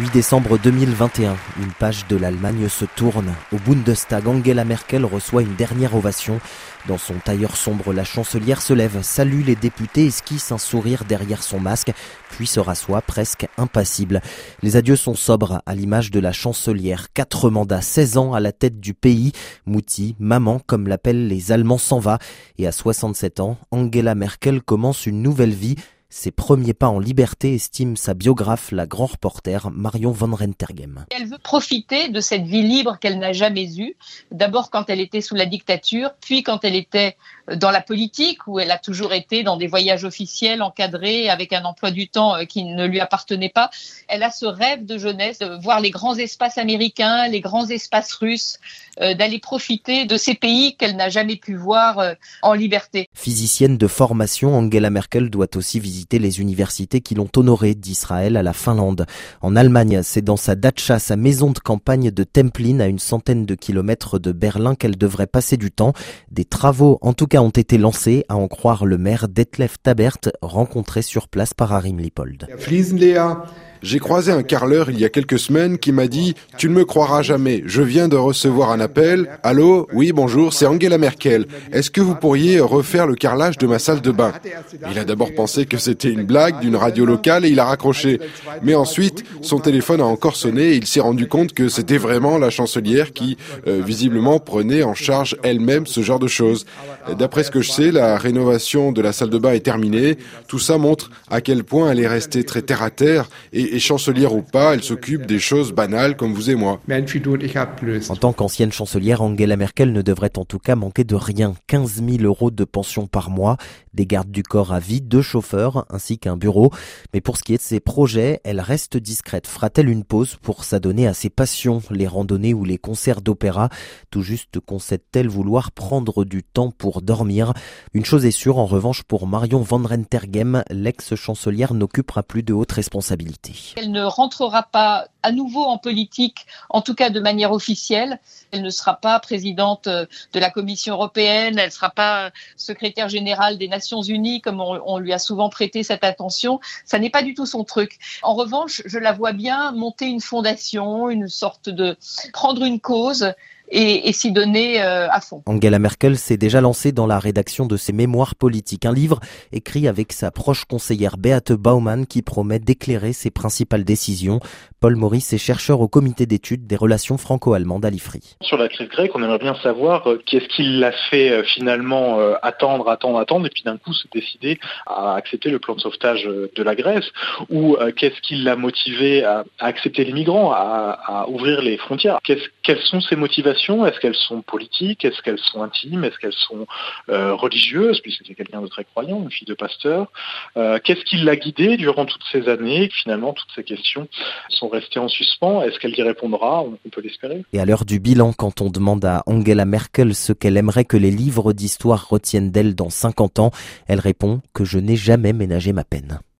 8 décembre 2021, une page de l'Allemagne se tourne. Au Bundestag, Angela Merkel reçoit une dernière ovation. Dans son tailleur sombre, la chancelière se lève, salue les députés, esquisse un sourire derrière son masque, puis se rassoit presque impassible. Les adieux sont sobres, à l'image de la chancelière. Quatre mandats, 16 ans à la tête du pays. Mouti, maman, comme l'appellent les Allemands, s'en va. Et à 67 ans, Angela Merkel commence une nouvelle vie ses premiers pas en liberté, estime sa biographe, la grand reporter Marion Van Rentergem. Elle veut profiter de cette vie libre qu'elle n'a jamais eue, d'abord quand elle était sous la dictature, puis quand elle était dans la politique, où elle a toujours été dans des voyages officiels encadrés avec un emploi du temps euh, qui ne lui appartenait pas. Elle a ce rêve de jeunesse de voir les grands espaces américains, les grands espaces russes, euh, d'aller profiter de ces pays qu'elle n'a jamais pu voir euh, en liberté. Physicienne de formation, Angela Merkel doit aussi visiter les universités qui l'ont honoré d'Israël à la Finlande. En Allemagne, c'est dans sa datcha, sa maison de campagne de Templin, à une centaine de kilomètres de Berlin, qu'elle devrait passer du temps. Des travaux, en tout cas, ont été lancés, à en croire le maire Detlef Tabert, rencontré sur place par Arim Lipold. J'ai croisé un carreleur il y a quelques semaines qui m'a dit « Tu ne me croiras jamais, je viens de recevoir un appel. Allô? Oui, bonjour, c'est Angela Merkel. Est-ce que vous pourriez refaire le carrelage de ma salle de bain ?» Il a d'abord pensé que c'était une blague d'une radio locale et il a raccroché. Mais ensuite, son téléphone a encore sonné et il s'est rendu compte que c'était vraiment la chancelière qui, euh, visiblement, prenait en charge elle-même ce genre de choses. D'après ce que je sais, la rénovation de la salle de bain est terminée. Tout ça montre à quel point elle est restée très terre à terre et et, chancelière ou pas, elle s'occupe des choses banales comme vous et moi. En tant qu'ancienne chancelière, Angela Merkel ne devrait en tout cas manquer de rien. 15 000 euros de pension par mois, des gardes du corps à vie, deux chauffeurs ainsi qu'un bureau. Mais pour ce qui est de ses projets, elle reste discrète. Fera-t-elle une pause pour s'adonner à ses passions, les randonnées ou les concerts d'opéra? Tout juste concède-t-elle vouloir prendre du temps pour dormir? Une chose est sûre, en revanche, pour Marion Van Rentergem, l'ex-chancelière n'occupera plus de hautes responsabilités. Elle ne rentrera pas à nouveau en politique, en tout cas de manière officielle. Elle ne sera pas présidente euh, de la Commission européenne, elle ne sera pas secrétaire générale des Nations unies, comme on, on lui a souvent prêté cette attention. Ça n'est pas du tout son truc. En revanche, je la vois bien monter une fondation, une sorte de prendre une cause et, et s'y donner euh, à fond. Angela Merkel s'est déjà lancée dans la rédaction de ses mémoires politiques, un livre écrit avec sa proche conseillère Beate Baumann qui promet d'éclairer ses principales décisions. Paul Maurice est chercheur au comité d'études des relations franco-allemandes à l'IFRI. Sur la crise grecque, on aimerait bien savoir euh, qu'est-ce qui l'a fait euh, finalement attendre, attendre, attendre, et puis d'un coup se décider à accepter le plan de sauvetage de la Grèce, ou qu'est-ce qui l'a motivé à, accepter les migrants, à, à ouvrir les frontières? Quelles sont ses motivations? Est-ce qu'elles sont politiques Est-ce qu'elles sont intimes Est-ce qu'elles sont euh, religieuses Puisque c'est quelqu'un de très croyant, une fille de pasteur. Euh, qu'est-ce qui l'a guidée durant toutes ces années Finalement, toutes ces questions sont restées en suspens? Est-ce qu'elle y répondra? On, peut l'espérer. Et à l'heure du bilan, quand on demande à Angela Merkel ce qu'elle aimerait que les livres d'histoire retiennent d'elle dans 50 ans, elle répond que je n'ai jamais ménagé ma peine.